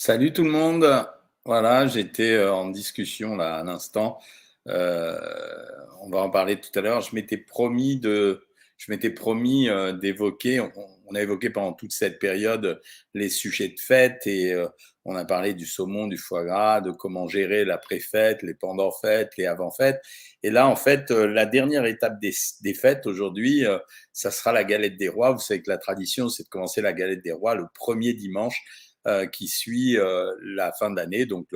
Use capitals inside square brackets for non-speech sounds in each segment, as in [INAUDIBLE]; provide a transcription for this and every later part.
Salut tout le monde. Voilà, j'étais euh, en discussion là à l'instant. Euh, on va en parler tout à l'heure. Je m'étais promis de, je m'étais promis euh, d'évoquer. On, a évoqué pendant toute cette période les sujets de fête et on a parlé du saumon, du foie gras, de comment gérer la pré-fête, les pendant-fêtes, les avant-fêtes. Et là, en fait, la dernière étape des, des fêtes aujourd'hui, ça sera la galette des rois. Vous savez que la tradition, c'est de commencer la galette des rois le premier dimanche qui suit euh, la fin d'année. Donc,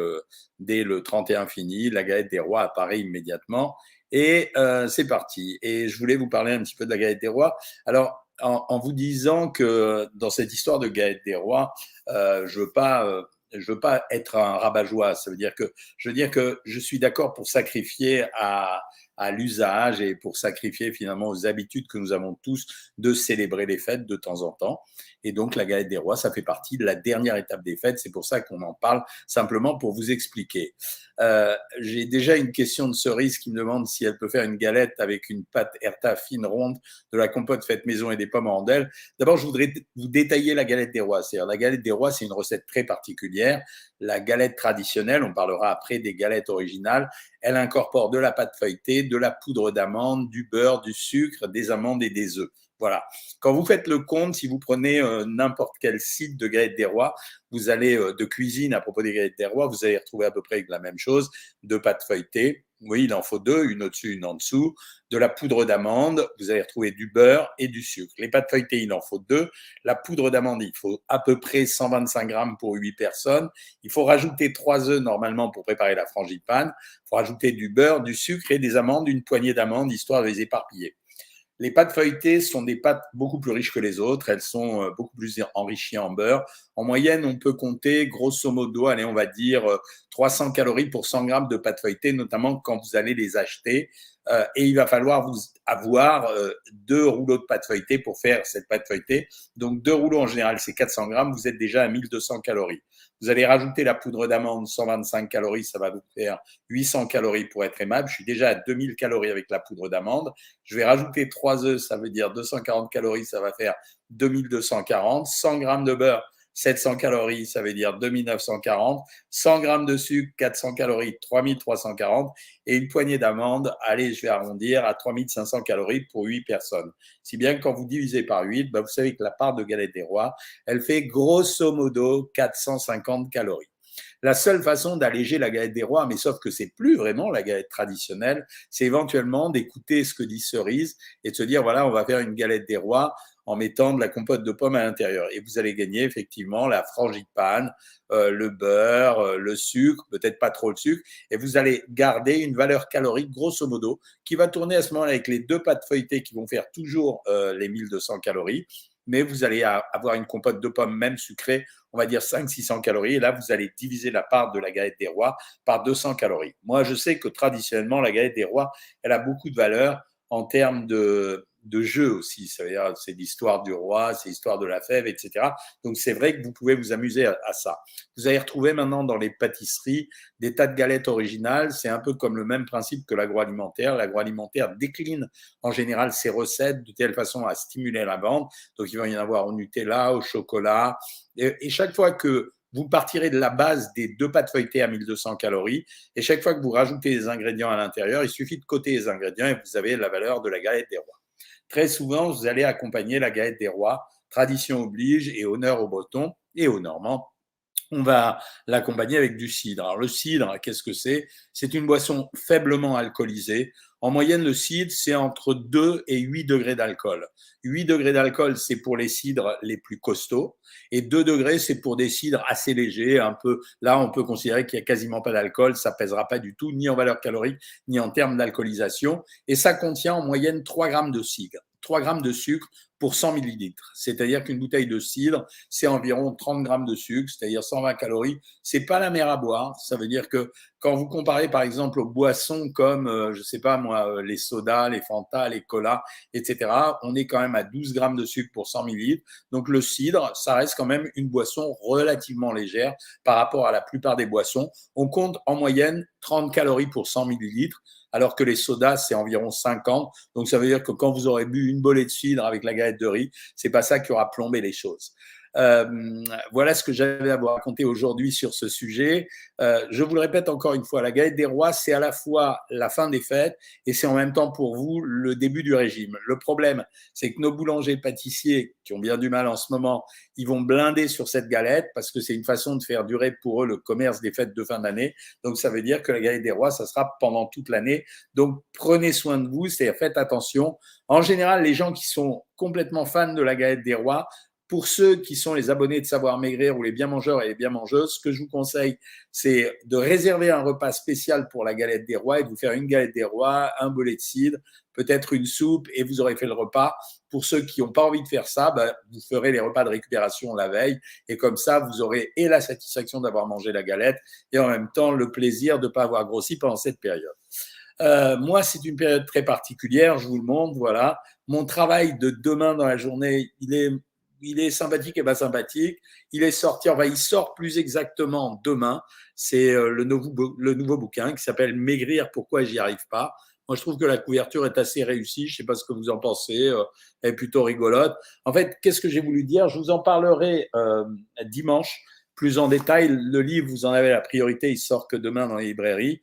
dès le 31 fini, la galette des rois apparaît immédiatement. Et euh, c'est parti. Et je voulais vous parler un petit peu de la galette des rois. Alors, en, vous disant que dans cette histoire de galette des rois, je veux pas je veux pas être un rabat-joie. Ça veut dire que je veux dire que je suis d'accord pour sacrifier à, à l'usage et pour sacrifier finalement aux habitudes que nous avons tous de célébrer les fêtes de temps en temps. Et donc la galette des rois, ça fait partie de la dernière étape des fêtes. C'est pour ça qu'on en parle simplement pour vous expliquer. Euh, J'ai déjà une question de cerise qui me demande si elle peut faire une galette avec une pâte herta fine ronde, de la compote faite maison et des pommes en rondelles. D'abord, je voudrais vous détailler la galette des rois. C'est-à-dire la galette des rois, c'est une recette très particulière. La galette traditionnelle, on parlera après des galettes originales, elle incorpore de la pâte feuilletée, de la poudre d'amande, du beurre, du sucre, des amandes et des œufs. Voilà. Quand vous faites le compte, si vous prenez euh, n'importe quel site de galettes des rois, vous allez euh, de cuisine à propos des galettes des rois, vous allez retrouver à peu près la même chose, de pâte feuilletée. Oui, il en faut deux, une au-dessus, une en dessous. De la poudre d'amande, vous allez retrouver du beurre et du sucre. Les pâtes feuilletées, il en faut deux. La poudre d'amande, il faut à peu près 125 grammes pour 8 personnes. Il faut rajouter trois œufs normalement pour préparer la frangipane. Il faut rajouter du beurre, du sucre et des amandes, une poignée d'amandes, histoire de les éparpiller. Les pâtes feuilletées sont des pâtes beaucoup plus riches que les autres. Elles sont euh, beaucoup plus enrichies en beurre. En moyenne, on peut compter grosso modo, allez, on va dire 300 euh, calories pour 100 grammes de pâtes feuilletées, notamment quand vous allez les acheter. Euh, et il va falloir vous avoir deux rouleaux de pâte feuilletée pour faire cette pâte feuilletée. Donc deux rouleaux en général, c'est 400 grammes. Vous êtes déjà à 1200 calories. Vous allez rajouter la poudre d'amande, 125 calories, ça va vous faire 800 calories pour être aimable. Je suis déjà à 2000 calories avec la poudre d'amande. Je vais rajouter 3 œufs, ça veut dire 240 calories, ça va faire 2240. 100 grammes de beurre, 700 calories, ça veut dire 2940. 100 grammes de sucre, 400 calories, 3340. Et une poignée d'amandes, allez, je vais arrondir à 3500 calories pour 8 personnes. Si bien que quand vous divisez par 8, bah, vous savez que la part de galette des rois, elle fait grosso modo 450 calories. La seule façon d'alléger la galette des rois, mais sauf que c'est plus vraiment la galette traditionnelle, c'est éventuellement d'écouter ce que dit Cerise et de se dire voilà, on va faire une galette des rois en mettant de la compote de pommes à l'intérieur. Et vous allez gagner effectivement la frangipane, euh, le beurre, euh, le sucre, peut-être pas trop le sucre, et vous allez garder une valeur calorique grosso modo qui va tourner à ce moment avec les deux pâtes feuilletées qui vont faire toujours euh, les 1200 calories, mais vous allez avoir une compote de pommes même sucrée, on va dire 500-600 calories, et là vous allez diviser la part de la galette des rois par 200 calories. Moi je sais que traditionnellement la galette des rois, elle a beaucoup de valeur en termes de de jeu aussi. C'est l'histoire du roi, c'est l'histoire de la fève, etc. Donc c'est vrai que vous pouvez vous amuser à, ça. Vous allez retrouver maintenant dans les pâtisseries des tas de galettes originales. C'est un peu comme le même principe que l'agroalimentaire. L'agroalimentaire décline en général ses recettes de telle façon à stimuler la vente. Donc il va y en avoir au Nutella, au chocolat. Et, chaque fois que vous partirez de la base des deux pâtes feuilletées à 1200 calories. Et chaque fois que vous rajoutez des ingrédients à l'intérieur, il suffit de coter les ingrédients et vous avez la valeur de la galette des rois. Très souvent, vous allez accompagner la galette des rois, tradition oblige et honneur aux Bretons et aux Normands. On va l'accompagner avec du cidre. Alors le cidre, qu'est-ce que c'est? C'est une boisson faiblement alcoolisée. En moyenne, le cidre, c'est entre 2 et 8 degrés d'alcool. 8 degrés d'alcool, c'est pour les cidres les plus costauds. Et 2 degrés, c'est pour des cidres assez légers. Un peu, là, on peut considérer qu'il n'y a quasiment pas d'alcool. Ça pèsera pas du tout, ni en valeur calorique, ni en termes d'alcoolisation. Et ça contient en moyenne 3 grammes de cidre. 3 grammes de sucre pour 100 millilitres. C'est-à-dire qu'une bouteille de cidre, c'est environ 30 grammes de sucre, c'est-à-dire 120 calories. C'est pas la mer à boire. Ça veut dire que quand vous comparez par exemple aux boissons comme, euh, je sais pas moi, euh, les sodas, les Fanta, les colas, etc., on est quand même à 12 grammes de sucre pour 100 millilitres. Donc le cidre, ça reste quand même une boisson relativement légère par rapport à la plupart des boissons. On compte en moyenne 30 calories pour 100 millilitres alors que les sodas, c'est environ 50. Donc, ça veut dire que quand vous aurez bu une bolée de cidre avec la galette de riz, c'est pas ça qui aura plombé les choses. Euh, voilà ce que j'avais à vous raconter aujourd'hui sur ce sujet. Euh, je vous le répète encore une fois, la galette des rois, c'est à la fois la fin des fêtes et c'est en même temps pour vous le début du régime. Le problème, c'est que nos boulangers pâtissiers, qui ont bien du mal en ce moment, ils vont blinder sur cette galette parce que c'est une façon de faire durer pour eux le commerce des fêtes de fin d'année. Donc ça veut dire que la galette des rois, ça sera pendant toute l'année. Donc prenez soin de vous, c'est-à-dire faites attention. En général, les gens qui sont complètement fans de la galette des rois pour ceux qui sont les abonnés de Savoir Maigrir ou les bien mangeurs et les bien mangeuses, ce que je vous conseille, c'est de réserver un repas spécial pour la galette des rois et de vous faire une galette des rois, un bolet de cidre, peut-être une soupe et vous aurez fait le repas. Pour ceux qui n'ont pas envie de faire ça, ben, vous ferez les repas de récupération la veille et comme ça, vous aurez et la satisfaction d'avoir mangé la galette et en même temps le plaisir de ne pas avoir grossi pendant cette période. Euh, moi, c'est une période très particulière, je vous le montre, voilà. Mon travail de demain dans la journée, il est il est sympathique et pas sympathique. Il est sorti, enfin, il sort plus exactement demain. C'est euh, le nouveau, le nouveau bouquin qui s'appelle Maigrir, pourquoi j'y arrive pas. Moi, je trouve que la couverture est assez réussie. Je ne sais pas ce que vous en pensez. Euh, elle est plutôt rigolote. En fait, qu'est-ce que j'ai voulu dire? Je vous en parlerai euh, dimanche plus en détail. Le livre, vous en avez la priorité. Il sort que demain dans les librairies.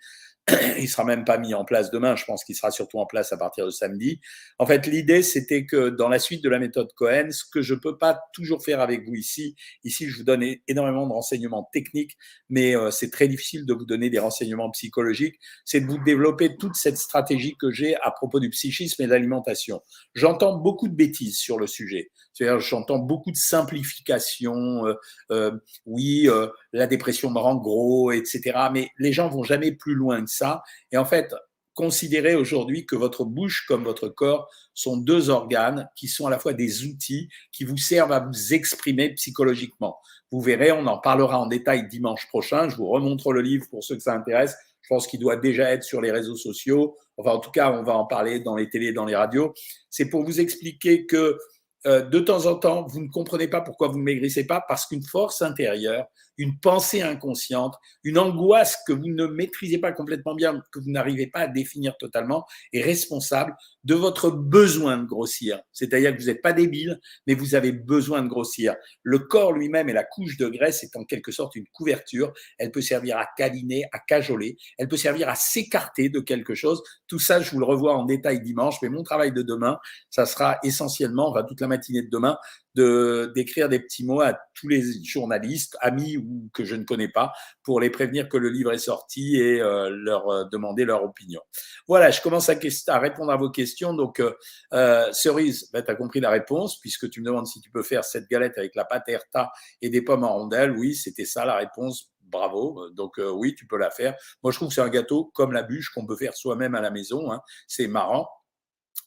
Il sera même pas mis en place demain, je pense qu'il sera surtout en place à partir de samedi. En fait, l'idée, c'était que dans la suite de la méthode Cohen, ce que je peux pas toujours faire avec vous ici, ici, je vous donne énormément de renseignements techniques, mais euh, c'est très difficile de vous donner des renseignements psychologiques, c'est de vous développer toute cette stratégie que j'ai à propos du psychisme et de l'alimentation. J'entends beaucoup de bêtises sur le sujet. J'entends beaucoup de simplifications. Euh, euh, oui, euh, la dépression me rend gros, etc. Mais les gens vont jamais plus loin que ça. Et en fait, considérez aujourd'hui que votre bouche comme votre corps sont deux organes qui sont à la fois des outils qui vous servent à vous exprimer psychologiquement. Vous verrez, on en parlera en détail dimanche prochain. Je vous remontre le livre pour ceux que ça intéresse. Je pense qu'il doit déjà être sur les réseaux sociaux. Enfin, en tout cas, on va en parler dans les télés, dans les radios. C'est pour vous expliquer que euh, de temps en temps, vous ne comprenez pas pourquoi vous ne maigrissez pas, parce qu'une force intérieure, une pensée inconsciente, une angoisse que vous ne maîtrisez pas complètement bien, que vous n'arrivez pas à définir totalement, est responsable de votre besoin de grossir. C'est-à-dire que vous n'êtes pas débile, mais vous avez besoin de grossir. Le corps lui-même et la couche de graisse est en quelque sorte une couverture. Elle peut servir à câliner, à cajoler. Elle peut servir à s'écarter de quelque chose. Tout ça, je vous le revois en détail dimanche. Mais mon travail de demain, ça sera essentiellement, enfin toute la matinée de demain, de d'écrire des petits mots à tous les journalistes, amis ou que je ne connais pas, pour les prévenir que le livre est sorti et euh, leur euh, demander leur opinion. Voilà, je commence à, à répondre à vos questions. Donc, euh, euh Cerise, ben, tu as compris la réponse, puisque tu me demandes si tu peux faire cette galette avec la pâte Erta et des pommes en rondelles. Oui, c'était ça la réponse. Bravo. Donc oui, tu peux la faire. Moi, je trouve que c'est un gâteau comme la bûche qu'on peut faire soi-même à la maison. Hein. C'est marrant.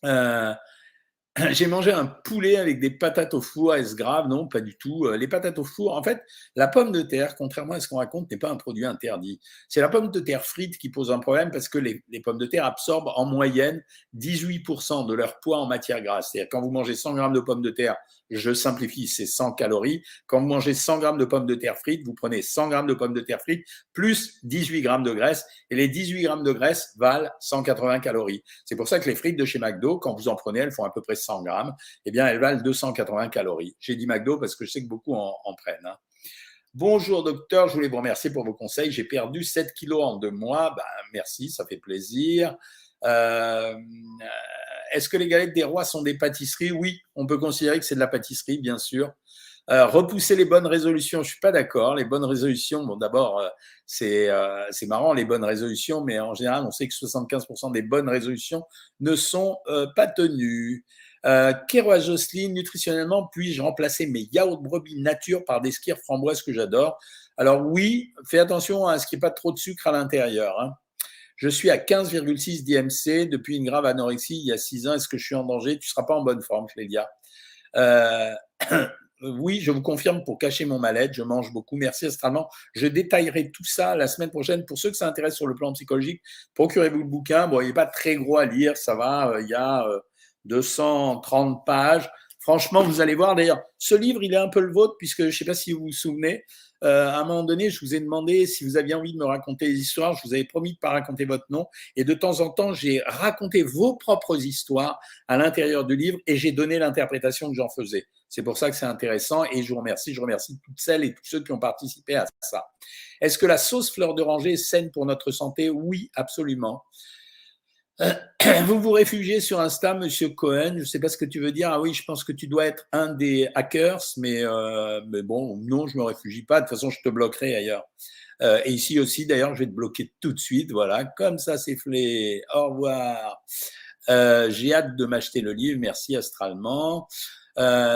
Euh, [CLEARS THROAT] j'ai mangé un poulet avec des patates au four. Est-ce grave? Non, pas du tout. Euh, les patates au four, en fait, la pomme de terre, contrairement à ce qu'on raconte, n'est pas un produit interdit. C'est la pomme de terre frite qui pose un problème parce que les, les pommes de terre absorbent en moyenne 18% de leur poids en matière grasse. C'est-à-dire quand vous mangez 100 grammes de pommes de terre je simplifie, c'est 100 calories. Quand vous mangez 100 grammes de pommes de terre frites, vous prenez 100 grammes de pommes de terre frites plus 18 grammes de graisse. Et les 18 grammes de graisse valent 180 calories. C'est pour ça que les frites de chez McDo, quand vous en prenez, elles font à peu près 100 grammes. Eh bien, elles valent 280 calories. J'ai dit McDo parce que je sais que beaucoup en, prennent. Hein. Bonjour docteur, je voulais vous remercier pour vos conseils. J'ai perdu 7 kilos en deux mois. Ben, merci, ça fait plaisir. Euh, est-ce que les galettes des rois sont des pâtisseries? Oui, on peut considérer que c'est de la pâtisserie, bien sûr. Euh, repousser les bonnes résolutions, je suis pas d'accord. Les bonnes résolutions, bon, d'abord, c'est euh, c'est marrant les bonnes résolutions, mais en général, on sait que 75% des bonnes résolutions ne sont pas tenues. Euh, Kéroa Jocelyne, nutritionnellement, puis-je remplacer mes yaourts brebis nature par des skirs framboises que j'adore? Alors oui, fais attention à ce qu'il n'y ait pas trop de sucre à l'intérieur. Hein. Je suis à 15,6 d'IMC depuis une grave anorexie il y a 6 ans. Est-ce que je suis en danger? Tu ne seras pas en bonne forme, Clélia. Euh, [CLEARS THROAT] oui, je vous confirme, pour cacher mon mal-être, je mange beaucoup. Merci astralement. Je détaillerai tout ça la semaine prochaine. Pour ceux que ça intéresse sur le plan psychologique, procurez-vous le bouquin. Bon, il n'est pas très gros à lire, ça va. Euh, il y a 230 euh, pages. Franchement, vous allez voir. D'ailleurs, ce livre, il est un peu le vôtre, puisque je ne sais pas si vous vous souvenez, euh, à un moment donné, je vous ai demandé si vous aviez envie de me raconter des histoires. Je vous avais promis de ne pas raconter votre nom. Et de temps en temps, j'ai raconté vos propres histoires à l'intérieur du livre et j'ai donné l'interprétation que j'en faisais. C'est pour ça que c'est intéressant et je vous remercie. Je remercie toutes celles et tous ceux qui ont participé à ça. Est-ce que la sauce fleur d'oranger est saine pour notre santé? Oui, absolument. Euh, [CLEARS THROAT] vous vous réfugiez sur Insta, Monsieur Cohen. Je ne sais pas ce que tu veux dire. Ah oui, je pense que tu dois être un des hackers, mais, euh, mais bon, non, je ne me réfugie pas. De toute façon, je te bloquerai ailleurs. Euh, et ici aussi, d'ailleurs, je vais te bloquer tout de suite. Voilà, comme ça, c'est flé. Au revoir. J'ai hâte de m'acheter le livre. Merci astralement.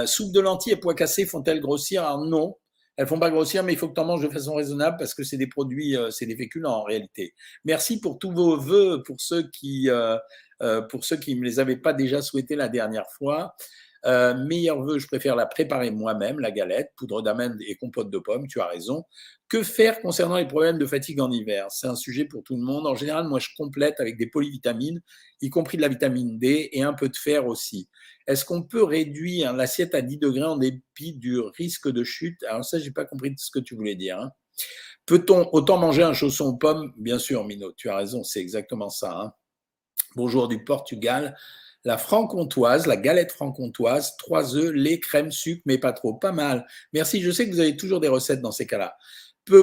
soupe de lentilles et pois cassés font-elles grossir? Alors non, elles font pas grossir, mais il faut que tu en manges de façon raisonnable parce que c'est des produits, euh, c'est des féculents en réalité. Merci pour tous vos voeux, pour ceux qui, euh, euh, pour ceux qui ne les avaient pas déjà souhaités la dernière fois. Euh, meilleur vœu, je préfère la préparer moi-même, la galette, poudre d'amande et compote de pommes, tu as raison. Que faire concernant les problèmes de fatigue en hiver? C'est un sujet pour tout le monde. En général, moi, je complète avec des polyvitamines, y compris de la vitamine D et un peu de fer aussi. Est-ce qu'on peut réduire l'assiette à 10 degrés en dépit du risque de chute? Alors ça, j'ai pas compris ce que tu voulais dire. Hein. Peut-on autant manger un chausson aux pommes? Bien sûr, Mino, tu as raison, c'est exactement ça. Hein. Bonjour du Portugal. La franc-comtoise, la galette franc-comtoise, trois œufs, lait, crème, sucre, mais pas trop. Pas mal. Merci, je sais que vous avez toujours des recettes dans ces cas-là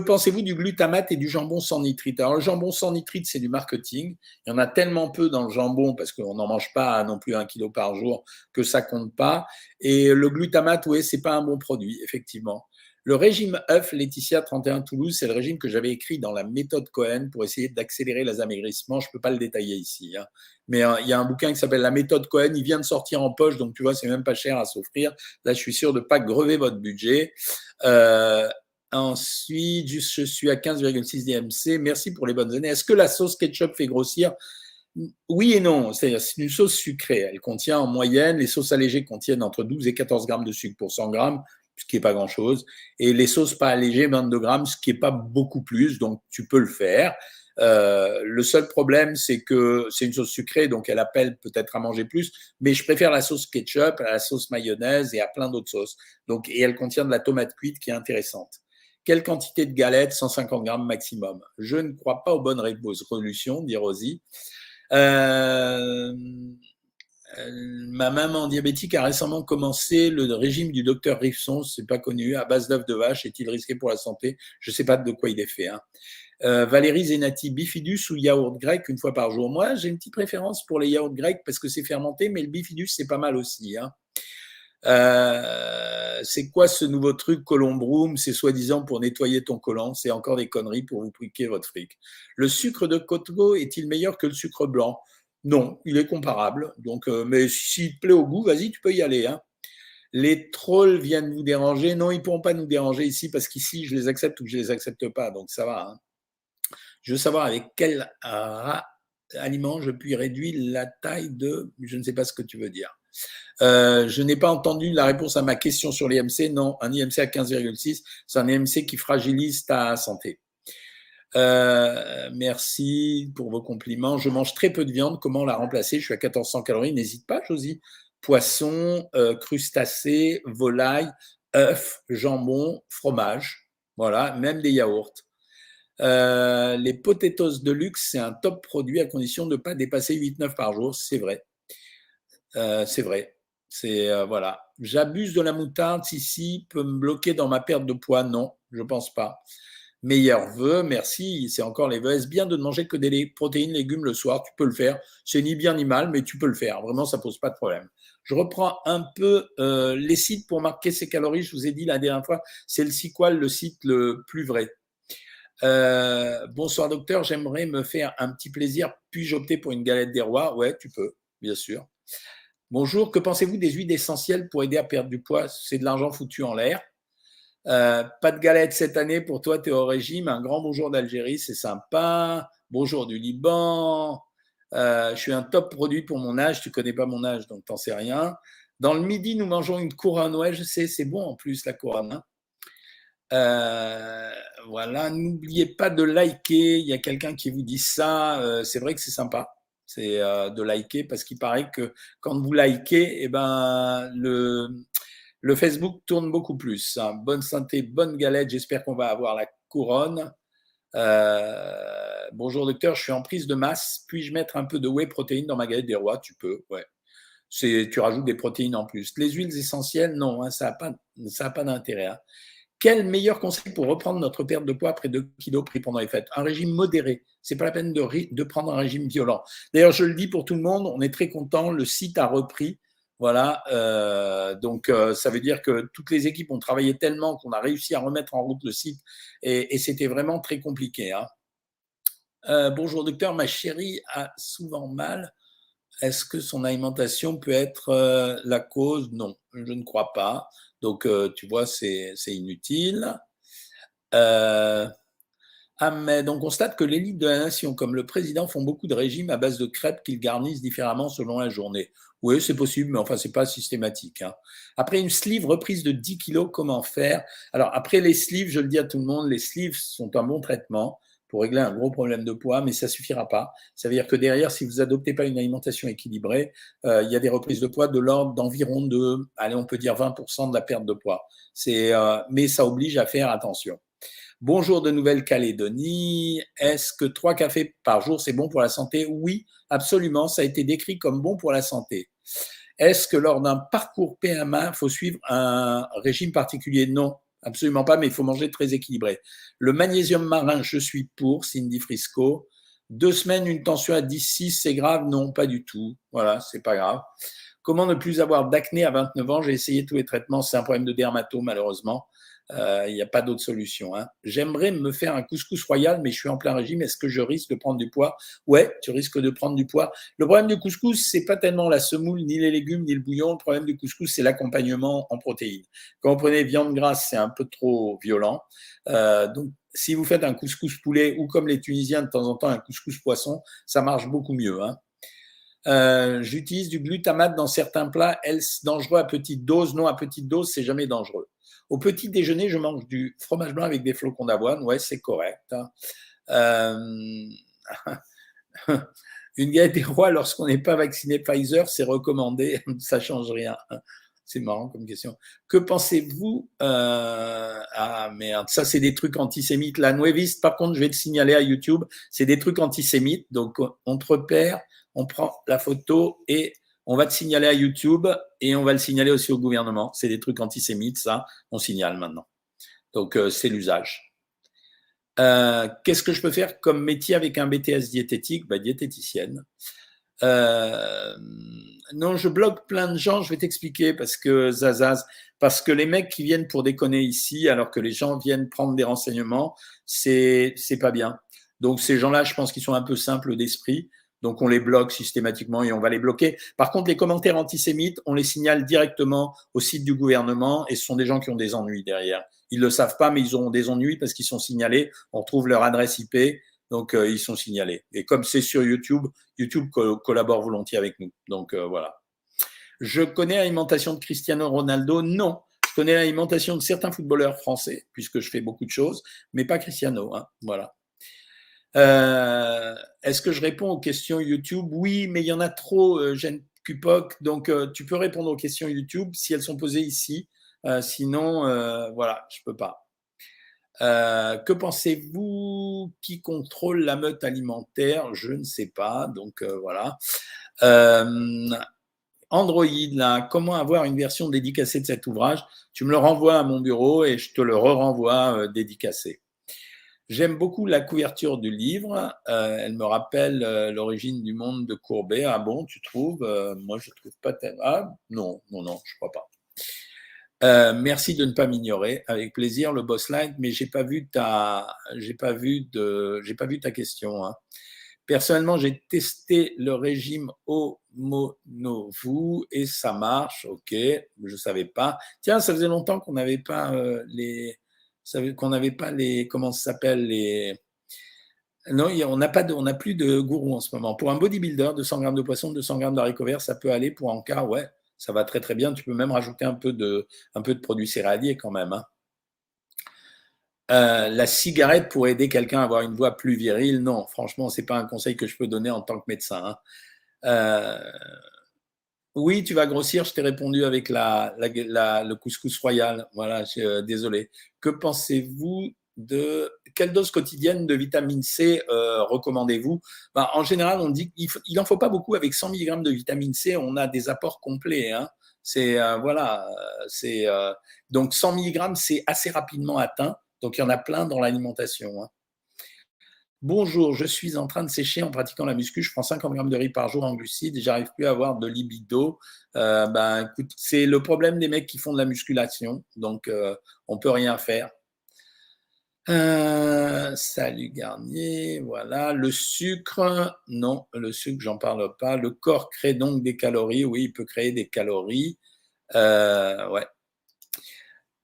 pensez-vous du glutamate et du jambon sans nitrite? Alors, le jambon sans nitrite, c'est du marketing. Il y en a tellement peu dans le jambon parce qu'on n'en mange pas non plus un kilo par jour que ça compte pas. Et le glutamate, oui, c'est pas un bon produit, effectivement. Le régime œuf Laetitia 31 Toulouse, c'est le régime que j'avais écrit dans la méthode Cohen pour essayer d'accélérer les amaigrissements. Je ne peux pas le détailler ici. Hein. Mais euh, il y a un bouquin qui s'appelle La méthode Cohen. Il vient de sortir en poche, donc tu vois, c'est même pas cher à s'offrir. Là, je suis sûr de ne pas grever votre budget. Euh, Ensuite, je suis à 15,6 DMC. Merci pour les bonnes années. Est-ce que la sauce ketchup fait grossir? Oui et non. C'est une sauce sucrée. Elle contient en moyenne, les sauces allégées contiennent entre 12 et 14 grammes de sucre pour 100 grammes, ce qui n'est pas grand-chose. Et les sauces pas allégées, 22 grammes, ce qui n'est pas beaucoup plus. Donc, tu peux le faire. Euh, le seul problème, c'est que c'est une sauce sucrée, donc elle appelle peut-être à manger plus, mais je préfère la sauce ketchup à la sauce mayonnaise et à plein d'autres sauces. Donc, et elle contient de la tomate cuite qui est intéressante. Quelle quantité de galettes? 150 grammes maximum. Je ne crois pas aux bonnes résolutions, dit Rosie. Euh, ma maman diabétique a récemment commencé le régime du docteur Rifson, c'est pas connu, à base d'œufs de vache. Est-il risqué pour la santé? Je sais pas de quoi il est fait. Hein. Euh, Valérie Zenati, bifidus ou yaourt grec une fois par jour? Moi, j'ai une petite préférence pour les yaourts grecs parce que c'est fermenté, mais le bifidus, c'est pas mal aussi. Hein. Euh, c'est quoi ce nouveau truc Colombroom C'est soi-disant pour nettoyer ton collant. C'est encore des conneries pour vous piquer votre fric. Le sucre de coco est-il meilleur que le sucre blanc? Non, il est comparable. Donc, euh, mais s'il te plaît au goût, vas-y, tu peux y aller. Hein. Les trolls viennent vous déranger. Non, ils ne pourront pas nous déranger ici parce qu'ici, je les accepte ou je les accepte pas. Donc, ça va. Hein. Je veux savoir avec quel aliment je puis réduire la taille de. Je ne sais pas ce que tu veux dire. Euh, je n'ai pas entendu la réponse à ma question sur l'IMC. Non, un IMC à 15,6, c'est un IMC qui fragilise ta santé. Euh, merci pour vos compliments. Je mange très peu de viande. Comment la remplacer? Je suis à 1400 calories. N'hésite pas, Josie. Poisson, euh, crustacés, volaille, œufs, jambon, fromage. Voilà, même des yaourts. les potatoes de luxe, c'est un top produit à condition de ne pas dépasser 8-9 par jour. C'est vrai. Euh, c'est vrai. C'est euh, voilà. J'abuse de la moutarde. Si si peut me bloquer dans ma perte de poids, non, je pense pas. Meilleur vœu, merci. C'est encore les vœux. Est-ce bien de ne manger que des protéines, légumes le soir? Tu peux le faire. C'est ni bien ni mal, mais tu peux le faire. Vraiment, ça pose pas de problème. Je reprends un peu euh, les sites pour marquer ses calories. Je vous ai dit la dernière fois, c'est le Siqual, le site le plus vrai. bonsoir docteur, j'aimerais me faire un petit plaisir. Puis-je opter pour une galette des rois? Ouais, tu peux, bien sûr. Bonjour, que pensez-vous des huiles essentielles pour aider à perdre du poids? C'est de l'argent foutu en l'air. Euh, pas de galette cette année pour toi, tu es au régime. Un grand bonjour d'Algérie, c'est sympa. Bonjour du Liban. Euh, je suis un top produit pour mon âge. Tu connais pas mon âge, donc t'en sais rien. Dans le midi, nous mangeons une couronne. Ouais, je sais, c'est bon en plus la couronne. Hein. Euh, voilà, n'oubliez pas de liker. Il y a quelqu'un qui vous dit ça. c'est vrai que c'est sympa. c'est de liker parce qu'il paraît que quand vous likez, eh ben, le, le Facebook tourne beaucoup plus. Hein. Bonne santé, bonne galette. J'espère qu'on va avoir la couronne. bonjour docteur, je suis en prise de masse. Puis-je mettre un peu de whey protéine dans ma galette des rois? Tu peux, ouais tu rajoutes des protéines en plus. Les huiles essentielles, non, hein, ça n'a pas, pas d'intérêt. Hein. Quel meilleur conseil pour reprendre notre perte de poids après 2 kilos pris pendant les fêtes? Un régime modéré. C'est pas la peine de, de prendre un régime violent. D'ailleurs, je le dis pour tout le monde, on est très content. Le site a repris. Voilà. Euh, donc, euh, ça veut dire que toutes les équipes ont travaillé tellement qu'on a réussi à remettre en route le site et, c'était vraiment très compliqué. Hein. Euh, bonjour docteur, ma chérie a souvent mal est-ce que son alimentation peut être la cause? Non, je ne crois pas. Donc, tu vois, c'est inutile. Ah, mais on constate que l'élite de la nation, comme le président, font beaucoup de régimes à base de crêpes qu'ils garnissent différemment selon la journée. Oui, c'est possible, mais enfin, c'est pas systématique. Hein. Après une sleeve reprise de 10 kilos, comment faire? Alors, après les sleeves, je le dis à tout le monde, les sleeves sont un bon traitement pour régler un gros problème de poids, mais ça suffira pas. Ça veut dire que derrière, si vous adoptez pas une alimentation équilibrée, euh, il y a des reprises de poids de l'ordre d'environ de, allez, on peut dire 20% de la perte de poids. C'est, euh, mais ça oblige à faire attention. Bonjour de Nouvelle-Calédonie. Est-ce que trois cafés par jour, c'est bon pour la santé? Oui, absolument. Ça a été décrit comme bon pour la santé. Est-ce que lors d'un parcours PMA, il faut suivre un régime particulier? Non. Absolument pas, mais il faut manger très équilibré. Le magnésium marin, je suis pour, Cindy Frisco. Deux semaines, une tension à 10,6, c'est grave? Non, pas du tout. Voilà, c'est pas grave. Comment ne plus avoir d'acné à 29 ans? J'ai essayé tous les traitements, c'est un problème de dermato, malheureusement. Euh, il n'y a pas d'autre solution. Hein. J'aimerais me faire un couscous royal, mais je suis en plein régime. Est-ce que je risque de prendre du poids? Ouais, tu risques de prendre du poids. Le problème du couscous, c'est pas tellement la semoule, ni les légumes, ni le bouillon. Le problème du couscous, c'est l'accompagnement en protéines. Quand vous prenez viande grasse, c'est un peu trop violent. Euh, donc, si vous faites un couscous poulet ou comme les Tunisiens de temps en temps un couscous poisson, ça marche beaucoup mieux. Hein. Euh, j'utilise du glutamate dans certains plats. Est-ce dangereux à petite dose Non, à petite dose, c'est jamais dangereux. Au petit déjeuner, je mange du fromage blanc avec des flocons d'avoine. Ouais, c'est correct. Hein. Euh, [LAUGHS] une galette des rois lorsqu'on n'est pas vacciné Pfizer, c'est recommandé. [LAUGHS] Ça change rien. C'est marrant comme question. Que pensez-vous euh, Ah merde, ça c'est des trucs antisémites. La Nueviste, par contre, je vais te signaler à YouTube, c'est des trucs antisémites. Donc on te repère, on prend la photo et on va te signaler à YouTube et on va le signaler aussi au gouvernement. C'est des trucs antisémites, ça, on signale maintenant. Donc, euh, c'est l'usage. Euh, qu'est-ce que je peux faire comme métier avec un BTS diététique? Bah, Diététicienne. Euh, non, je bloque plein de gens, je vais t'expliquer parce que parce que les mecs qui viennent pour déconner ici alors que les gens viennent prendre des renseignements, c'est pas bien. Donc ces gens-là, je pense qu'ils sont un peu simples d'esprit. Donc on les bloque systématiquement et on va les bloquer. Par contre, les commentaires antisémites, on les signale directement au site du gouvernement et ce sont des gens qui ont des ennuis derrière. Ils ne le savent pas, mais ils ont des ennuis parce qu'ils sont signalés. On trouve leur adresse IP, donc euh, ils sont signalés. Et comme c'est sur YouTube, YouTube collabore volontiers avec nous. Donc euh, voilà. Je connais l'alimentation de Cristiano Ronaldo? Non. Je connais l'alimentation de certains footballeurs français, puisque je fais beaucoup de choses, mais pas Cristiano. Hein. Voilà. Euh, est-ce que je réponds aux questions YouTube? Oui, mais il y en a trop, euh, Jeanne Cupoc. Donc, euh, tu peux répondre aux questions YouTube si elles sont posées ici. sinon, voilà, je peux pas. que pensez-vous? Qui contrôle la meute alimentaire? Je ne sais pas. Donc, voilà. Android, là, comment avoir une version dédicacée de cet ouvrage? Tu me le renvoies à mon bureau et je te le re-renvoie dédicacé. J'aime beaucoup la couverture du livre. Euh, elle me rappelle euh, l'origine du monde de Courbet. Ah bon, tu trouves? Euh, Moi, je ne trouve pas. Ah non, non, non, je crois pas. merci de ne pas m'ignorer. Avec plaisir, le boss line. Mais j'ai pas vu ta, j'ai pas vu de, j'ai pas vu ta question. Hein. Personnellement, j'ai testé le régime Homonovu et ça marche. Ok, je savais pas. Tiens, ça faisait longtemps qu'on n'avait pas les qu'on n'avait pas les, comment ça s'appelle, les, non, on n'a pas on plus de gourou en ce moment. Pour un bodybuilder, 200 grammes de poisson, 200 grammes d'haricots verts, ça peut aller. Pour un cas, ouais, ça va très très bien. Tu peux même rajouter un peu de, un peu de produits céréaliers quand même. Hein. Euh, la cigarette pour aider quelqu'un à avoir une voix plus virile, non, franchement, c'est pas un conseil que je peux donner en tant que médecin. Hein. Euh, oui, tu vas grossir, je t'ai répondu avec la, le couscous royal. Voilà, euh, désolé. Que pensez-vous de quelle dose quotidienne de vitamine C recommandez-vous? Ben, En général, on dit qu'il n'en faut pas beaucoup. Avec 100 mg de vitamine C, on a des apports complets. Hein. C'est voilà, c'est donc 100 mg, c'est assez rapidement atteint. Donc il y en a plein dans l'alimentation. Hein. Bonjour, je suis en train de sécher en pratiquant la muscu. Je prends 50 grammes de riz par jour en glucides et j'arrive plus à avoir de libido. Euh, ben, c'est le problème des mecs qui font de la musculation. Donc, euh, on peut rien faire. Euh, salut Garnier, voilà. Le sucre, non, le sucre, j'en parle pas. Le corps crée donc des calories. Oui, il peut créer des calories. ouais,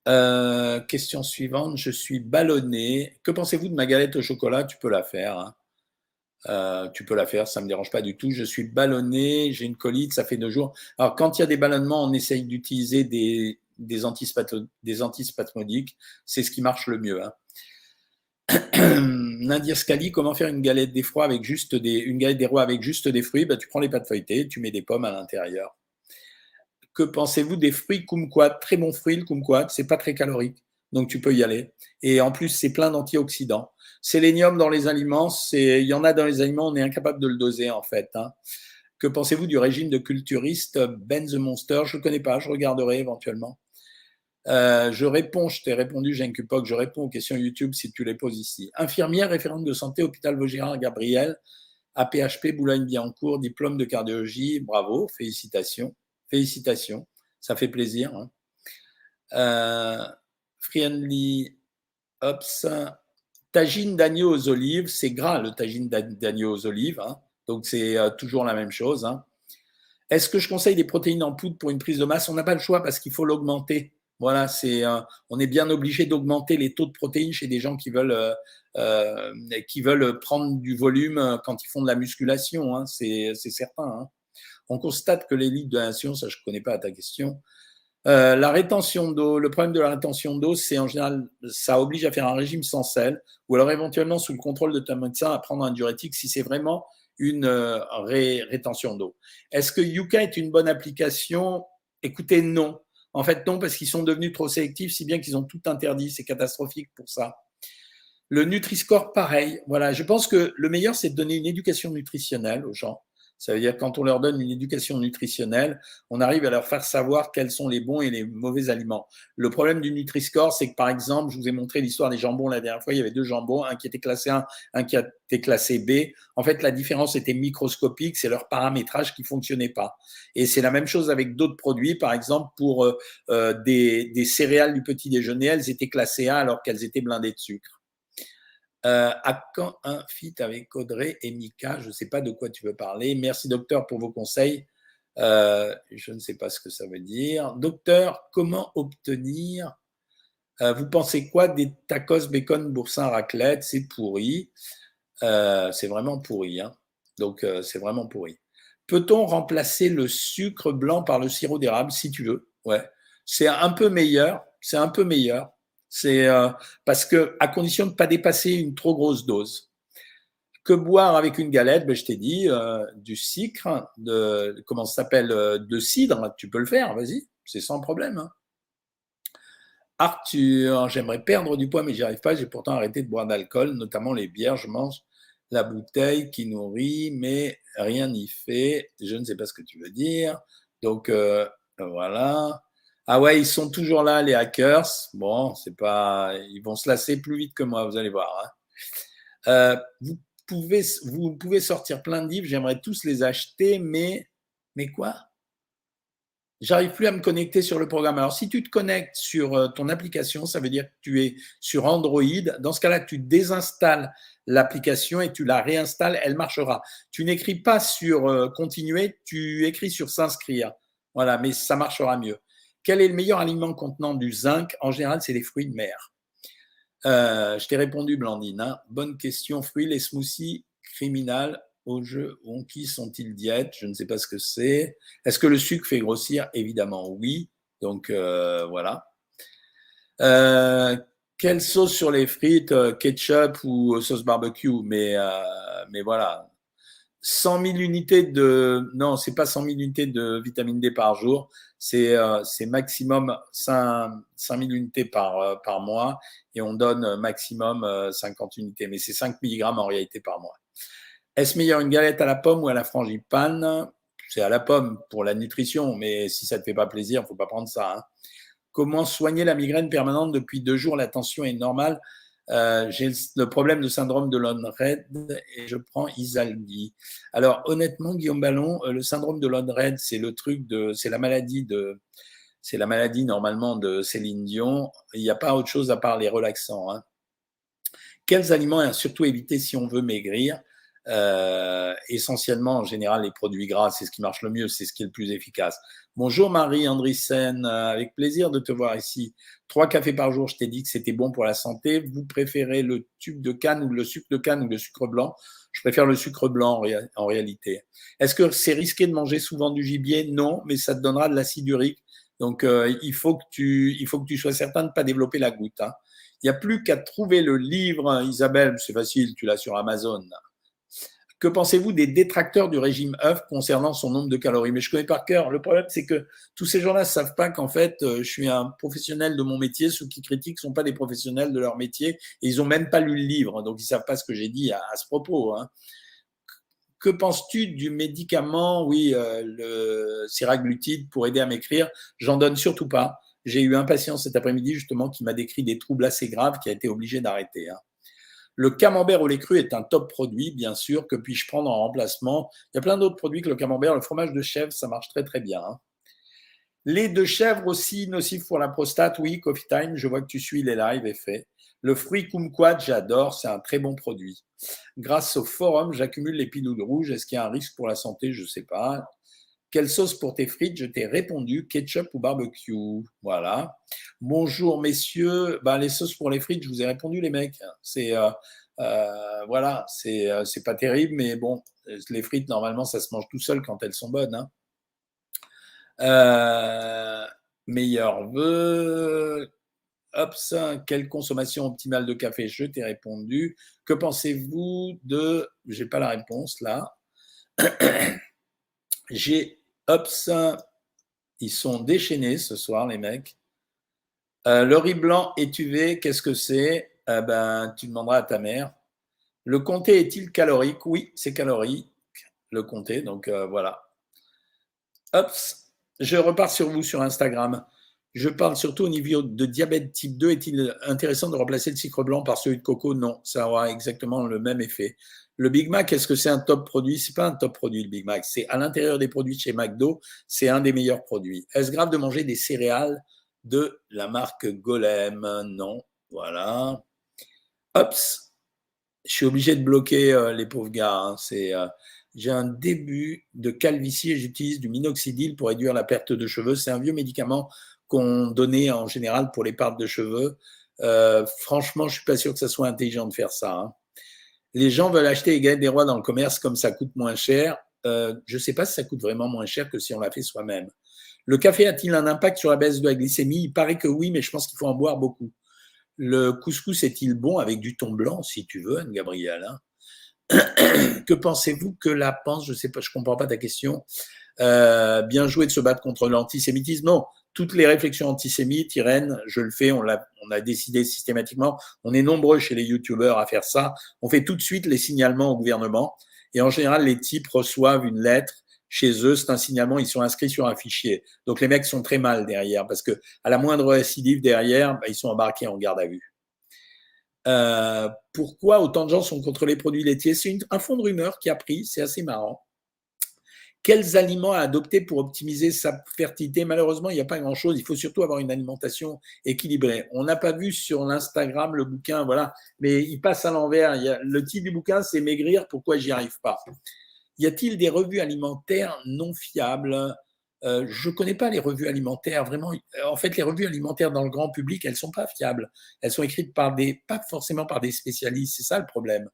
euh, question suivante. Je suis ballonné. Que pensez-vous de ma galette au chocolat? Tu peux la faire. Hein. Euh, tu peux la faire, ça ne me dérange pas du tout. Je suis ballonné, j'ai une colite, ça fait deux jours. Alors, quand il y a des ballonnements, on essaye d'utiliser des, des, antispasmodiques. C'est ce qui marche le mieux. Hein. [CLEARS THROAT] Nadia Scali, comment faire une galette des avec juste des, une galette des rois avec juste des fruits? Bah, Tu prends les pâtes feuilletées, tu mets des pommes à l'intérieur. Que pensez-vous des fruits kumquat Très bon fruit, le kumquat. C'est pas très calorique. Donc, tu peux y aller. Et en plus, c'est plein d'antioxydants. Sélénium dans les aliments, il y en a dans les aliments, on est incapable de le doser, en fait. Hein. Que pensez-vous du régime de culturiste Ben the Monster Je ne connais pas, je regarderai éventuellement. Euh, je réponds, je t'ai répondu, Jean Cupoc, je réponds aux questions YouTube si tu les poses ici. Infirmière référente de santé, hôpital Vaugirard, Gabriel, APHP, Boulogne-Billancourt, diplôme de cardiologie, bravo, félicitations. Félicitations, ça fait plaisir. Hein. Euh, friendly Ops, tagine d'agneau aux olives, c'est gras le tagine d'agneau aux olives, hein. donc c'est euh, toujours la même chose. Hein. Est-ce que je conseille des protéines en poudre pour une prise de masse? On n'a pas le choix parce qu'il faut l'augmenter. Voilà, c'est, euh, on est bien obligé d'augmenter les taux de protéines chez des gens qui veulent, qui veulent prendre du volume quand ils font de la musculation. c'est certain. On constate que l'élite de nation, ça je ne connais pas à ta question, euh, la rétention d'eau, le problème de la rétention d'eau, c'est en général, ça oblige à faire un régime sans sel, ou alors éventuellement sous le contrôle de ton médecin à prendre un diurétique si c'est vraiment une euh, rétention d'eau. Est-ce que Yuka est une bonne application? Écoutez, non. En fait, non, parce qu'ils sont devenus trop sélectifs, si bien qu'ils ont tout interdit. C'est catastrophique pour ça. Le Nutri-Score, pareil. Voilà, je pense que le meilleur, c'est de donner une éducation nutritionnelle aux gens. Ça veut dire quand on leur donne une éducation nutritionnelle, on arrive à leur faire savoir quels sont les bons et les mauvais aliments. Le problème du Nutri-Score, c'est que par exemple, je vous ai montré l'histoire des jambons la dernière fois, il y avait deux jambons, un qui était classé 1, un qui était classé B. En fait, la différence était microscopique, c'est leur paramétrage qui fonctionnait pas. Et c'est la même chose avec d'autres produits, par exemple pour euh, euh, des, des céréales du petit déjeuner, elles étaient classées A alors qu'elles étaient blindées de sucre. Euh, à quand un fit avec Audrey et Mika? Je ne sais pas de quoi tu veux parler. Merci docteur pour vos conseils. Euh, je ne sais pas ce que ça veut dire. Docteur, comment obtenir euh, Vous pensez quoi des tacos bacon boursin raclette? C'est pourri. c'est vraiment pourri. Hein. Donc c'est vraiment pourri. Peut-on remplacer le sucre blanc par le sirop d'érable si tu veux? Ouais. C'est un peu meilleur. C'est un peu meilleur. C'est euh, parce que à condition de ne pas dépasser une trop grosse dose. Que boire avec une galette ben, Je t'ai dit euh, du sucre, de comment ça s'appelle, euh, de cidre. Tu peux le faire, vas-y, c'est sans problème. Hein. Arthur, j'aimerais perdre du poids, mais j'y arrive pas. J'ai pourtant arrêté de boire d'alcool, notamment les bières. Je mange la bouteille qui nourrit, mais rien n'y fait. Je ne sais pas ce que tu veux dire. Donc voilà. Ah ouais, ils sont toujours là, les hackers. Bon, c'est pas, ils vont se lasser plus vite que moi, vous allez voir. Hein. Euh, vous pouvez, sortir plein de livres. J'aimerais tous les acheter, mais, mais quoi? J'arrive plus à me connecter sur le programme. Alors, si tu te connectes sur euh, ton application, ça veut dire que tu es sur Android. Dans ce cas-là, tu désinstalles l'application et tu la réinstalles, elle marchera. Tu n'écris pas sur euh, continuer, tu écris sur s'inscrire. Voilà, mais ça marchera mieux. Quel est le meilleur aliment contenant du zinc? En général, c'est les fruits de mer. Euh, je t'ai répondu, Blandine. Hein. Bonne question. Fruits, les smoothies criminels au jeu qui sont-ils diètes Je ne sais pas ce que c'est. Est-ce que le sucre fait grossir? Évidemment, oui. Donc euh, voilà. Euh, quelle sauce sur les frites, ketchup ou sauce barbecue, mais, mais voilà. 100 000 unités de. Non, c'est pas 100 000 unités de vitamine D par jour, c'est euh, maximum 5, 000 unités par, par mois et on donne maximum 50 unités, mais c'est 5 mg en réalité par mois. Est-ce meilleur une galette à la pomme ou à la frangipane? C'est à la pomme pour la nutrition, mais si ça ne te fait pas plaisir, faut pas prendre ça. Hein. Comment soigner la migraine permanente depuis deux jours? La tension est normale. Euh, j'ai le problème de syndrome de Lone-Red et je prends Isaldi. Alors honnêtement, Guillaume Ballon, euh, le syndrome de Lone-Red, c'est le truc de, c'est la maladie de, c'est la maladie normalement de Céline Dion. Il n'y a pas autre chose à part les relaxants. Hein. Quels aliments surtout éviter si on veut maigrir euh, essentiellement, en général, les produits gras, c'est ce qui marche le mieux, c'est ce qui est le plus efficace. Bonjour Marie Andrissen, euh, avec plaisir de te voir ici. Trois cafés par jour, je t'ai dit que c'était bon pour la santé. Vous préférez le tube de canne ou le sucre de canne ou le sucre blanc? Je préfère le sucre blanc en, réalité. Est-ce que c'est risqué de manger souvent du gibier? Non, mais ça te donnera de l'acide urique. Donc euh, il, faut que tu, il faut que tu sois certain de ne pas développer la goutte. Hein. Il n'y a plus qu'à trouver le livre, Isabelle, c'est facile, tu l'as sur Amazon. Que pensez-vous des détracteurs du régime œuf concernant son nombre de calories? Mais je connais par cœur. Le problème, c'est que tous ces gens-là ne savent pas qu'en fait, euh, je suis un professionnel de mon métier. Ceux qui critiquent ne sont pas des professionnels de leur métier et ils n'ont même pas lu le livre. Donc, ils ne savent pas ce que j'ai dit à, ce propos. Hein. Que penses-tu du médicament, oui, euh, le siraglutide pour aider à m'écrire J'en donne surtout pas. J'ai eu un patient cet après-midi justement qui m'a décrit des troubles assez graves qui a été obligé d'arrêter. Hein. Le camembert au lait cru est un top produit, bien sûr. Que puis-je prendre en remplacement? Il y a plein d'autres produits que le camembert. Le fromage de chèvre, ça marche très très bien. Hein. Lait de chèvre aussi nocif pour la prostate. Oui, Coffee Time, je vois que tu suis les lives et fait. Le fruit kumquat, j'adore, c'est un très bon produit. Grâce au forum, j'accumule les pilules rouges. Est-ce qu'il y a un risque pour la santé? Je ne sais pas. Quelle sauce pour tes frites? Je t'ai répondu ketchup ou barbecue. Voilà. Bonjour messieurs. Ben, les sauces pour les frites, je vous ai répondu les mecs. C'est euh, euh, voilà, c'est euh, c'est pas terrible, mais bon, les frites normalement ça se mange tout seul quand elles sont bonnes. Hein. meilleur vœu. Hop, quelle consommation optimale de café? Je t'ai répondu. Que pensez-vous de J'ai pas la réponse là. [COUGHS] J'ai Hops, ils sont déchaînés ce soir, les mecs. Euh, le riz blanc étuvé, qu'est-ce que c'est? Euh, ben, Tu demanderas à ta mère. Le comté est-il calorique? Oui, c'est calorique, le comté. Donc euh, voilà. Hops, je repars sur vous sur Instagram. Je parle surtout au niveau de diabète type 2. Est-il intéressant de remplacer le sucre blanc par celui de coco? Non, ça aura exactement le même effet. Le Big Mac, est-ce que c'est un top produit? C'est pas un top produit, le Big Mac. C'est à l'intérieur des produits chez McDo, c'est un des meilleurs produits. Est-ce grave de manger des céréales de la marque Golem? Non. Voilà. Ops. Je suis obligé de bloquer euh, les pauvres gars. Hein. Euh, j'ai un début de calvitie et j'utilise du minoxidil pour réduire la perte de cheveux. C'est un vieux médicament qu'on donnait en général pour les pertes de cheveux. Euh, franchement, je suis pas sûr que ça soit intelligent de faire ça. Hein les gens veulent acheter les galettes des rois dans le commerce comme ça coûte moins cher. Euh, je ne sais pas si ça coûte vraiment moins cher que si on l'a fait soi-même. Le café a-t-il un impact sur la baisse de la glycémie? Il paraît que oui, mais je pense qu'il faut en boire beaucoup. Le couscous est-il bon avec du thon blanc, si tu veux, Anne-Gabrielle hein? [COUGHS] Que pensez-vous que la pense? Je sais pas, je comprends pas ta question. Euh, bien joué de se battre contre l'antisémitisme. Non, toutes les réflexions antisémites, Irène, je le fais, on a, on a décidé systématiquement. On est nombreux chez les youtubeurs à faire ça. On fait tout de suite les signalements au gouvernement. Et en général, les types reçoivent une lettre chez eux, c'est un signalement, ils sont inscrits sur un fichier. Donc les mecs sont très mal derrière parce que à la moindre récidive derrière, bah, ils sont embarqués en garde à vue. Euh, pourquoi autant de gens sont contre les produits laitiers? C'est un fond de rumeur qui a pris, c'est assez marrant. Quels aliments à adopter pour optimiser sa fertilité Malheureusement, il n'y a pas grand-chose. Il faut surtout avoir une alimentation équilibrée. On n'a pas vu sur l'Instagram le bouquin, voilà, mais il passe à l'envers. Le titre du bouquin, c'est Maigrir, pourquoi j'y arrive pas? Y a-t-il des revues alimentaires non fiables? Euh, je ne connais pas les revues alimentaires. Vraiment, en fait, les revues alimentaires dans le grand public, elles sont pas fiables. Elles sont écrites par des, pas forcément par des spécialistes. C'est ça le problème.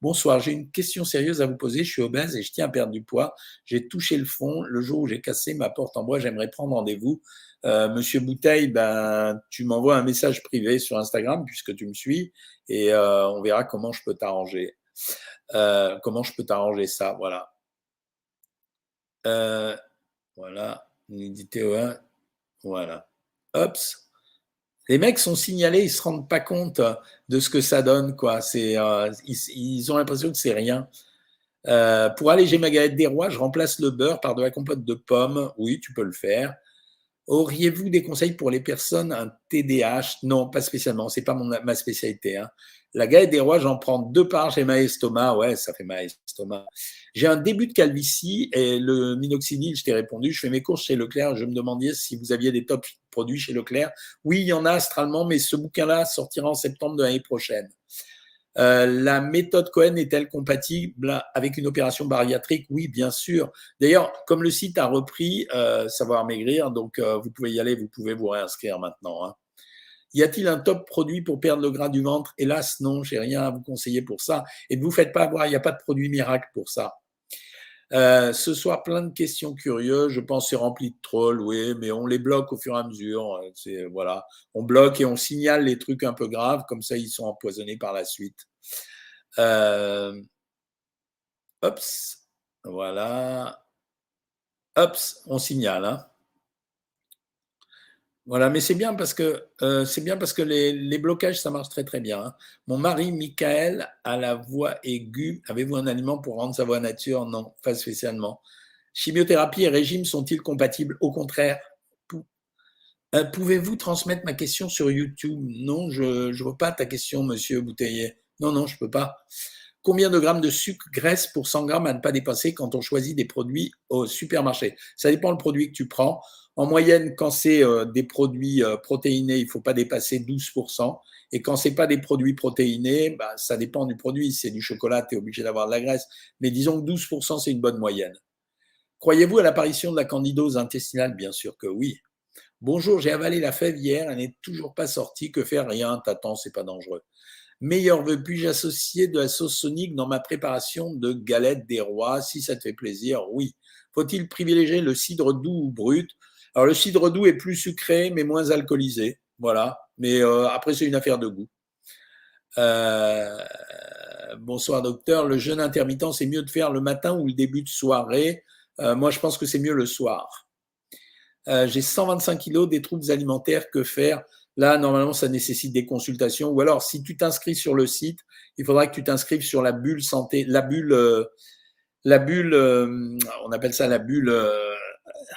Bonsoir, j'ai une question sérieuse à vous poser. Je suis obèse et je tiens à perdre du poids. J'ai touché le fond. Le jour où j'ai cassé ma porte en bois, j'aimerais prendre rendez-vous. Monsieur Bouteille, ben, tu m'envoies un message privé sur Instagram puisque tu me suis et on verra comment je peux t'arranger. comment je peux t'arranger ça, voilà. Voilà, TO1, voilà. Ops. Les mecs sont signalés, ils se rendent pas compte de ce que ça donne, quoi. C'est, ils, ont l'impression que c'est rien. pour alléger ma galette des rois, je remplace le beurre par de la compote de pommes. Oui, tu peux le faire. Auriez-vous des conseils pour les personnes un TDAH Non, pas spécialement. C'est pas mon, ma spécialité. Hein. La galette des rois, j'en prends deux parts. J'ai ma estomac. Ouais, ça fait ma estomac. J'ai un début de calvitie et le minoxidil, je t'ai répondu. Je fais mes courses chez Leclerc. Je me demandais si vous aviez des top produits chez Leclerc. Oui, il y en a astralement, mais ce bouquin-là sortira en septembre de l'année prochaine. Euh, la méthode Cohen est-elle compatible avec une opération bariatrique? Oui, bien sûr. D'ailleurs, comme le site a repris euh, Savoir Maigrir, donc euh, vous pouvez y aller, vous pouvez vous réinscrire maintenant. Hein. Y a-t-il un top produit pour perdre le gras du ventre? Hélas, non, j'ai rien à vous conseiller pour ça. Et ne vous faites pas avoir, il n'y a pas de produit miracle pour ça. Ce soir, plein de questions curieuses. Je pense c'est rempli de trolls, oui, mais on les bloque au fur et à mesure. C'est voilà, on bloque et on signale les trucs un peu graves, comme ça ils sont empoisonnés par la suite. Euh, voilà. Ops, on signale. Hein. Voilà, mais c'est bien parce que euh, les, blocages, ça marche très très bien. Hein. Mon mari, Michael, a la voix aiguë. Avez-vous un aliment pour rendre sa voix nature? Non, pas spécialement. Chimiothérapie et régime sont-ils compatibles? Au contraire. Euh, pouvez-vous transmettre ma question sur YouTube? Non, je ne vois pas ta question, monsieur Bouteiller. Non, non, je ne peux pas. Combien de grammes de sucre, graisse pour 100 grammes à ne pas dépasser quand on choisit des produits au supermarché? Ça dépend le produit que tu prends. En moyenne, quand c'est euh, des produits euh, protéinés, il ne faut pas dépasser 12%. Et quand ce n'est pas des produits protéinés, bah, ça dépend du produit. Si c'est du chocolat, tu es obligé d'avoir de la graisse. Mais disons que 12%, c'est une bonne moyenne. Croyez-vous à l'apparition de la candidose intestinale? Bien sûr que oui. Bonjour, j'ai avalé la fève hier, elle n'est toujours pas sortie. Que faire? Rien, t'attends, c'est pas dangereux. Meilleur vœu, puis-je associer de la sauce sonique dans ma préparation de galettes des rois? Si ça te fait plaisir, oui. Faut-il privilégier le cidre doux ou brut? Alors le cidre doux est plus sucré mais moins alcoolisé. Voilà. Mais euh, après, c'est une affaire de goût. Euh, bonsoir docteur. Le jeûne intermittent, c'est mieux de faire le matin ou le début de soirée? Euh, Moi, je pense que c'est mieux le soir. J'ai 125 kilos des troubles alimentaires. Que faire? Là, normalement, ça nécessite des consultations. Ou alors, si tu t'inscris sur le site, il faudra que tu t'inscrives sur la bulle santé, la bulle, la bulle, on appelle ça la bulle.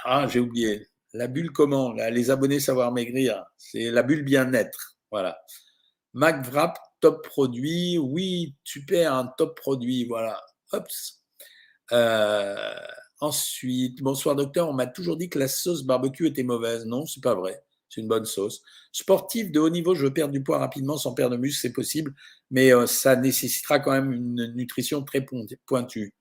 Ah, j'ai oublié. La bulle comment? Les abonnés savoir maigrir. C'est la bulle bien-être. Voilà. MacVrap, top produit. Oui, super, un top produit. Voilà. Hops. ensuite, bonsoir docteur, on m'a toujours dit que la sauce barbecue était mauvaise. Non, c'est pas vrai c'est une bonne sauce. Sportif de haut niveau, je veux perdre du poids rapidement sans perdre de muscle, c'est possible, mais euh, ça nécessitera quand même une nutrition très pointue.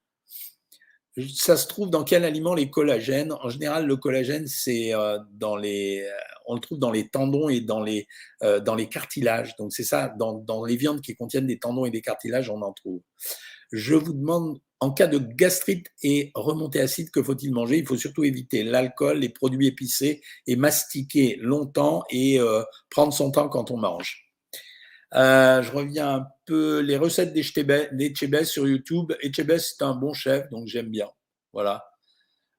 Ça se trouve dans quel aliment les collagènes? En général, le collagène, c'est euh, dans les, euh, on le trouve dans les tendons et dans les, dans les cartilages. Donc c'est ça, dans, dans les viandes qui contiennent des tendons et des cartilages, on en trouve. Je vous demande en cas de gastrite et remontée acide, que faut-il manger? Il faut surtout éviter l'alcool, les produits épicés et mastiquer longtemps et euh, prendre son temps quand on mange. Euh, je reviens un peu les recettes d'Echebes sur YouTube. Echebes, c'est un bon chef, donc j'aime bien. Voilà.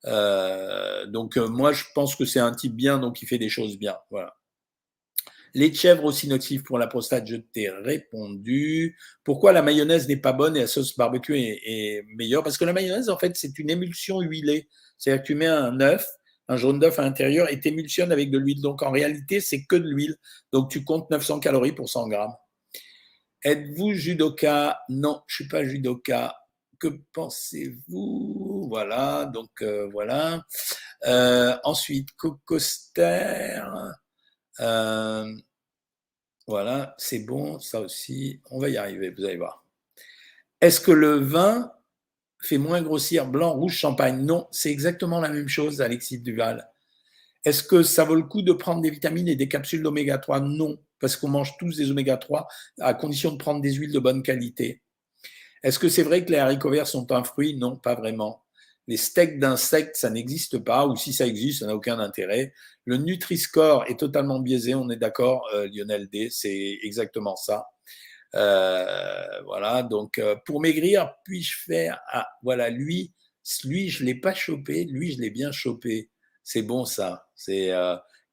Euh, donc moi, je pense que c'est un type bien, donc il fait des choses bien. Voilà. Les chèvres aussi nocives pour la prostate, je t'ai répondu. Pourquoi la mayonnaise n'est pas bonne et la sauce barbecue est, meilleure? Parce que la mayonnaise, en fait, c'est une émulsion huilée. C'est-à-dire que tu mets un œuf, un jaune d'œuf à l'intérieur et t'émulsionnes avec de l'huile. Donc en réalité, c'est que de l'huile. Donc tu comptes 900 calories pour 100 grammes. Êtes-vous judoka? Non, je suis pas judoka. Que pensez-vous? Voilà, donc euh, voilà. Euh, ensuite, Cocoster. Euh, voilà, c'est bon, ça aussi, on va y arriver, vous allez voir. Est-ce que le vin fait moins grossir blanc, rouge, champagne? Non, c'est exactement la même chose, Alexis Duval. Est-ce que ça vaut le coup de prendre des vitamines et des capsules d'oméga 3 Non, parce qu'on mange tous des oméga 3 à condition de prendre des huiles de bonne qualité. Est-ce que c'est vrai que les haricots verts sont un fruit? Non, pas vraiment. Les steaks d'insectes, ça n'existe pas, ou si ça existe, ça n'a aucun intérêt. Le Nutri-Score est totalement biaisé, on est d'accord, euh, Lionel D, c'est exactement ça. Euh, voilà, donc euh, pour maigrir, puis-je faire? Ah, voilà, lui, lui, je l'ai pas chopé, lui, je l'ai bien chopé. C'est bon ça. C'est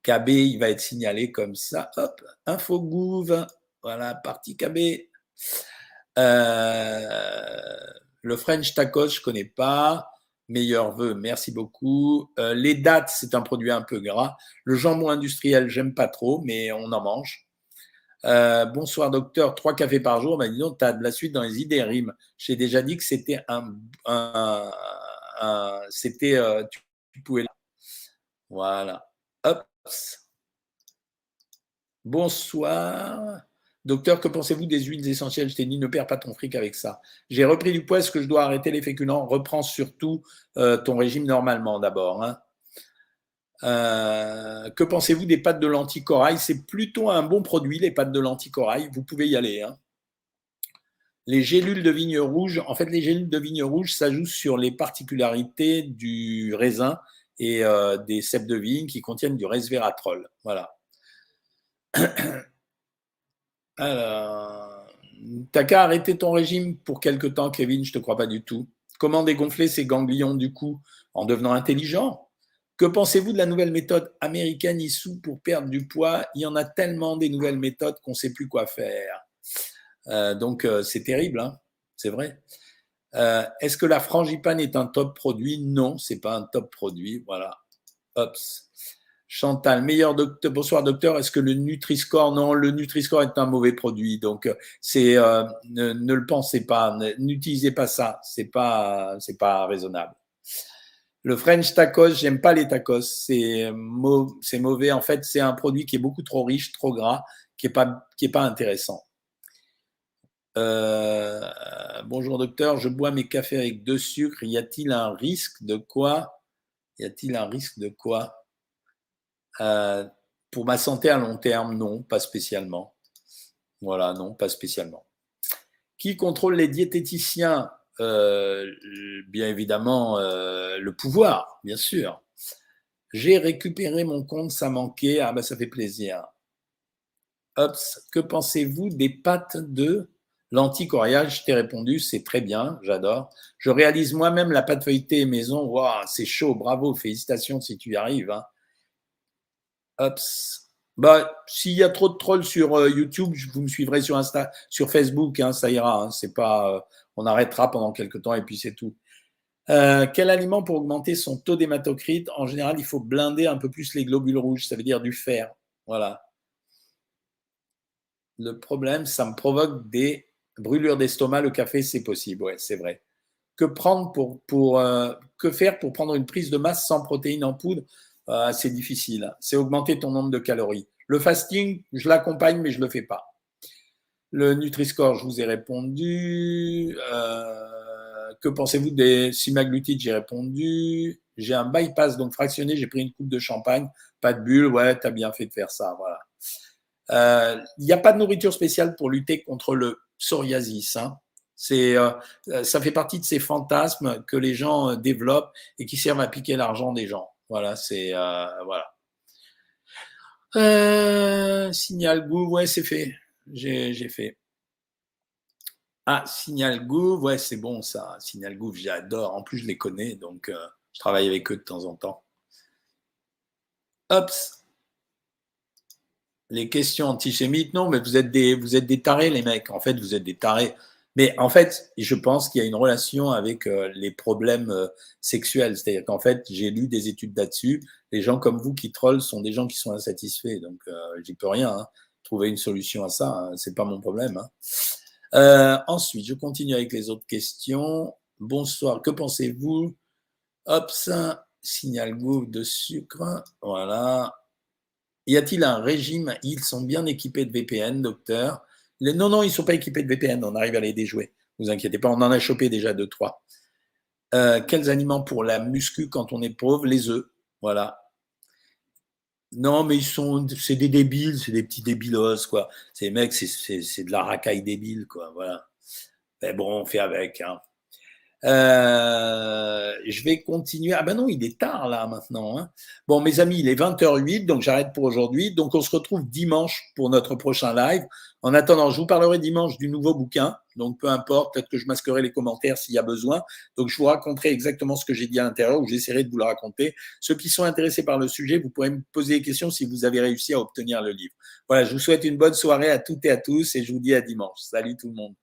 KB, il va être signalé comme ça. Hop, infogouv. Voilà, partie KB. le French tacos, je ne connais pas. Meilleur vœu, merci beaucoup. Euh, les dates, c'est un produit un peu gras. Le jambon industriel, j'aime pas trop, mais on en mange. Euh, bonsoir docteur, trois cafés par jour. Ben, dis donc, tu as de la suite dans les idées rimes. J'ai déjà dit que c'était un, c'était, euh, tu, pouvais. Voilà. Hop. Bonsoir. Docteur, que pensez-vous des huiles essentielles? Je t'ai dit, ne perds pas ton fric avec ça. J'ai repris du poids, est-ce que je dois arrêter les féculents Reprends surtout euh, ton régime normalement d'abord. Hein. Euh, que pensez-vous des pâtes de lentilles corail C'est plutôt un bon produit, les pâtes de lentilles corail. Vous pouvez y aller. Hein. Les gélules de vigne rouge, en fait, les gélules de vigne rouge s'ajoutent sur les particularités du raisin et euh, des cèpes de vigne qui contiennent du resveratrol. Voilà. [CLEARS THROAT] Alors, t'as qu'à arrêter ton régime pour quelque temps, Kevin, je te crois pas du tout. Comment dégonfler ces ganglions du cou en devenant intelligent? Que pensez-vous de la nouvelle méthode américaine issue pour perdre du poids? Il y en a tellement des nouvelles méthodes qu'on ne sait plus quoi faire. Euh, donc euh, c'est terrible, hein c'est vrai. Euh, est-ce que la frangipane est un top produit? Non, c'est pas un top produit. Voilà. Ops. Chantal, meilleur docteur. Bonsoir docteur. Est-ce que le Nutri-Score? Non, le Nutri-Score est un mauvais produit. Donc euh, c'est euh, ne, le pensez pas. N'utilisez pas ça. C'est pas c'est pas raisonnable. Le French tacos, j'aime pas les tacos. C'est mauvais. En fait, c'est un produit qui est beaucoup trop riche, trop gras, qui est pas qui est pas intéressant. Euh, bonjour docteur, je bois mes cafés avec deux sucres. Y a-t-il un risque de quoi? Y a-t-il un risque de quoi? Euh, pour ma santé à long terme, non, pas spécialement. Voilà, non, pas spécialement. Qui contrôle les diététiciens? Euh, Bien évidemment, le pouvoir, bien sûr. J'ai récupéré mon compte, ça manquait. Ah ben ça fait plaisir. Ops, que pensez-vous des pâtes de l'anticoréal Je t'ai répondu, c'est très bien, j'adore. Je réalise moi-même la pâte feuilletée maison. Waouh, c'est chaud, bravo, félicitations si tu y arrives. Hein. Bah, s'il y a trop de trolls sur euh, YouTube, vous me suivrez sur Insta, sur Facebook, hein, ça ira. Hein, c'est pas, euh, on arrêtera pendant quelques temps et puis c'est tout. Euh, quel aliment pour augmenter son taux d'hématocrite? En général, il faut blinder un peu plus les globules rouges, ça veut dire du fer. Voilà. Le problème, ça me provoque des brûlures d'estomac. Le café, c'est possible, ouais, c'est vrai. Que prendre pour, pour que faire pour prendre une prise de masse sans protéines en poudre? Euh, c'est difficile. C'est augmenter ton nombre de calories. Le fasting, je l'accompagne, mais je ne le fais pas. Le Nutri-Score, je vous ai répondu. Euh, que pensez-vous des semaglutides? J'ai répondu. J'ai un bypass, donc fractionné, j'ai pris une coupe de champagne, pas de bulle. Ouais, tu as bien fait de faire ça. Voilà. Il euh, n'y a pas de nourriture spéciale pour lutter contre le psoriasis. Hein. C'est, ça fait partie de ces fantasmes que les gens développent et qui servent à piquer l'argent des gens. Voilà, c'est euh. Euh, signal Gouv, ouais, c'est fait. J'ai fait. Ah, Signal Gouv, ouais, c'est bon ça. Signal Gouv, j'adore. En plus, je les connais, donc euh, je travaille avec eux de temps en temps. Hop. Les questions antisémites, non, mais vous êtes des, vous êtes des tarés, les mecs. En fait, vous êtes des tarés. Mais en fait, je pense qu'il y a une relation avec euh, les problèmes euh, sexuels. C'est-à-dire qu'en fait, j'ai lu des études là-dessus. Les gens comme vous qui trollent sont des gens qui sont insatisfaits. Donc, euh, j'y peux rien. Hein. Trouver une solution à ça, hein, c'est pas mon problème. Hein. ensuite, je continue avec les autres questions. Bonsoir, que pensez-vous? Hop, ça, signal gouv de sucre. Voilà. Y a-t-il un régime? Ils sont bien équipés de VPN, docteur non, non, ils ne sont pas équipés de VPN, on arrive à les déjouer. Vous inquiétez pas, on en a chopé déjà deux, trois. Euh, quels aliments pour la muscu quand on est pauvre? Les œufs, voilà. Non, mais ils sont, c'est des débiles, c'est des petits débilos, quoi. Ces mecs, c'est de la racaille débile, quoi, voilà. Mais bon, on fait avec. Hein. Euh, je vais continuer. Ah ben non, il est tard là maintenant. Hein. Bon, mes amis, il est 20h08, donc j'arrête pour aujourd'hui. Donc on se retrouve dimanche pour notre prochain live. En attendant, je vous parlerai dimanche du nouveau bouquin. Donc peu importe, peut-être que je masquerai les commentaires s'il y a besoin. Donc je vous raconterai exactement ce que j'ai dit à l'intérieur ou j'essaierai de vous le raconter. Ceux qui sont intéressés par le sujet, vous pourrez me poser des questions si vous avez réussi à obtenir le livre. Voilà, je vous souhaite une bonne soirée à toutes et à tous et je vous dis à dimanche. Salut tout le monde.